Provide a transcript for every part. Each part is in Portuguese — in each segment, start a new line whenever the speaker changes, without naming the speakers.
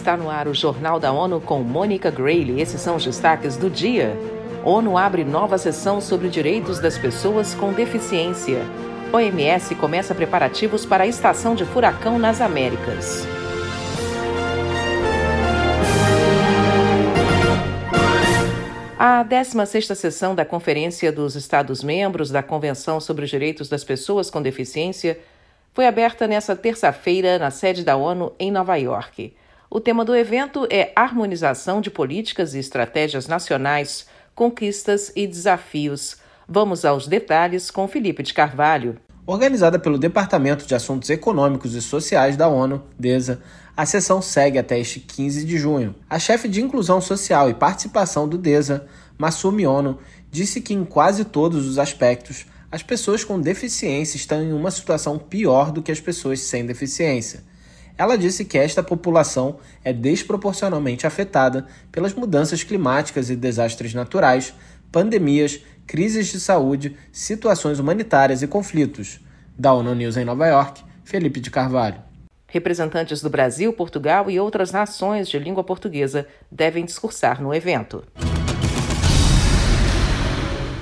Está no ar o Jornal da ONU com Mônica Grayle. Esses são os destaques do dia. ONU abre nova sessão sobre direitos das pessoas com deficiência. OMS começa preparativos para a estação de furacão nas Américas. A 16ª sessão da Conferência dos Estados-Membros da Convenção sobre os Direitos das Pessoas com Deficiência foi aberta nesta terça-feira na sede da ONU em Nova York. O tema do evento é Harmonização de Políticas e Estratégias Nacionais, Conquistas e Desafios. Vamos aos detalhes com Felipe de Carvalho.
Organizada pelo Departamento de Assuntos Econômicos e Sociais da ONU, DESA, a sessão segue até este 15 de junho. A chefe de Inclusão Social e Participação do DESA, Masumi Ono, disse que em quase todos os aspectos, as pessoas com deficiência estão em uma situação pior do que as pessoas sem deficiência. Ela disse que esta população é desproporcionalmente afetada pelas mudanças climáticas e desastres naturais, pandemias, crises de saúde, situações humanitárias e conflitos. Da ONU News em Nova York, Felipe de Carvalho.
Representantes do Brasil, Portugal e outras nações de língua portuguesa devem discursar no evento.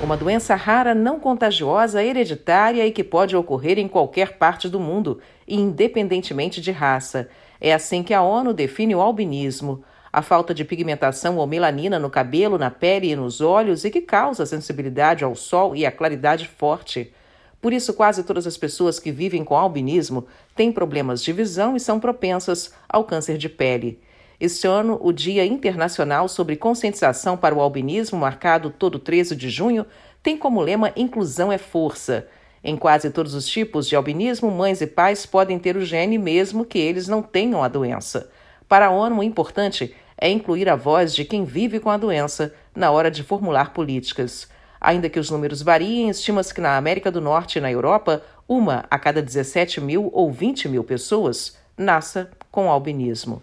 Uma doença rara, não contagiosa, hereditária e que pode ocorrer em qualquer parte do mundo, independentemente de raça. É assim que a ONU define o albinismo, a falta de pigmentação ou melanina no cabelo, na pele e nos olhos e que causa sensibilidade ao sol e a claridade forte. Por isso, quase todas as pessoas que vivem com albinismo têm problemas de visão e são propensas ao câncer de pele. Este ano, o Dia Internacional sobre Conscientização para o Albinismo, marcado todo 13 de junho, tem como lema Inclusão é Força. Em quase todos os tipos de albinismo, mães e pais podem ter o gene mesmo que eles não tenham a doença. Para a ONU, o importante é incluir a voz de quem vive com a doença na hora de formular políticas. Ainda que os números variem, estima-se que na América do Norte e na Europa, uma a cada 17 mil ou 20 mil pessoas nasça com albinismo.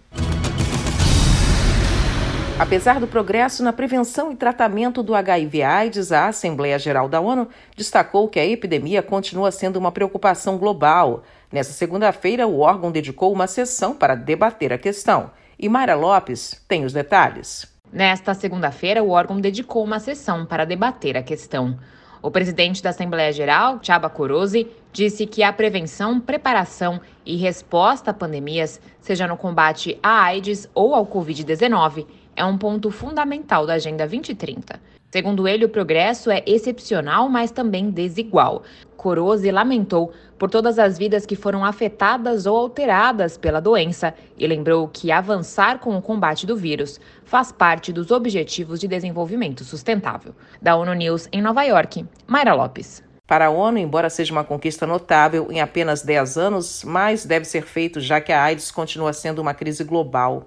Apesar do progresso na prevenção e tratamento do HIV/AIDS, a Assembleia Geral da ONU destacou que a epidemia continua sendo uma preocupação global. Nessa segunda-feira, o órgão dedicou uma sessão para debater a questão. E Mayra Lopes tem os detalhes.
Nesta segunda-feira, o órgão dedicou uma sessão para debater a questão. O presidente da Assembleia Geral, Chaba Corozi, disse que a prevenção, preparação e resposta a pandemias, seja no combate à AIDS ou ao Covid-19, é um ponto fundamental da Agenda 2030. Segundo ele, o progresso é excepcional, mas também desigual. Corose lamentou por todas as vidas que foram afetadas ou alteradas pela doença e lembrou que avançar com o combate do vírus faz parte dos Objetivos de Desenvolvimento Sustentável. Da ONU News em Nova York, Mayra Lopes.
Para a ONU, embora seja uma conquista notável em apenas 10 anos, mais deve ser feito já que a AIDS continua sendo uma crise global.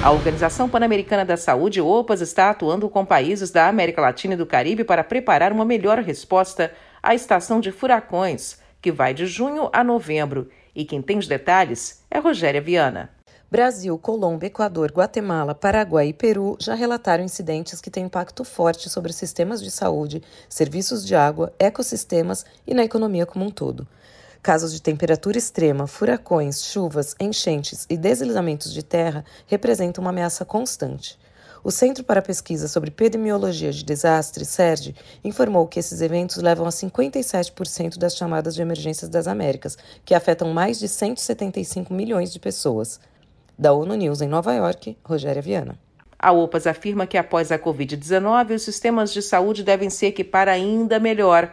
A Organização Pan-Americana da Saúde, OPAS, está atuando com países da América Latina e do Caribe para preparar uma melhor resposta à estação de furacões, que vai de junho a novembro. E quem tem os detalhes é Rogéria Viana.
Brasil, Colômbia, Equador, Guatemala, Paraguai e Peru já relataram incidentes que têm impacto forte sobre sistemas de saúde, serviços de água, ecossistemas e na economia como um todo. Casos de temperatura extrema, furacões, chuvas, enchentes e deslizamentos de terra representam uma ameaça constante. O Centro para Pesquisa sobre Epidemiologia de Desastres, CERD, informou que esses eventos levam a 57% das chamadas de emergências das Américas, que afetam mais de 175 milhões de pessoas. Da ONU News em Nova York, Rogéria Viana.
A OPAS afirma que após a Covid-19, os sistemas de saúde devem se equipar ainda melhor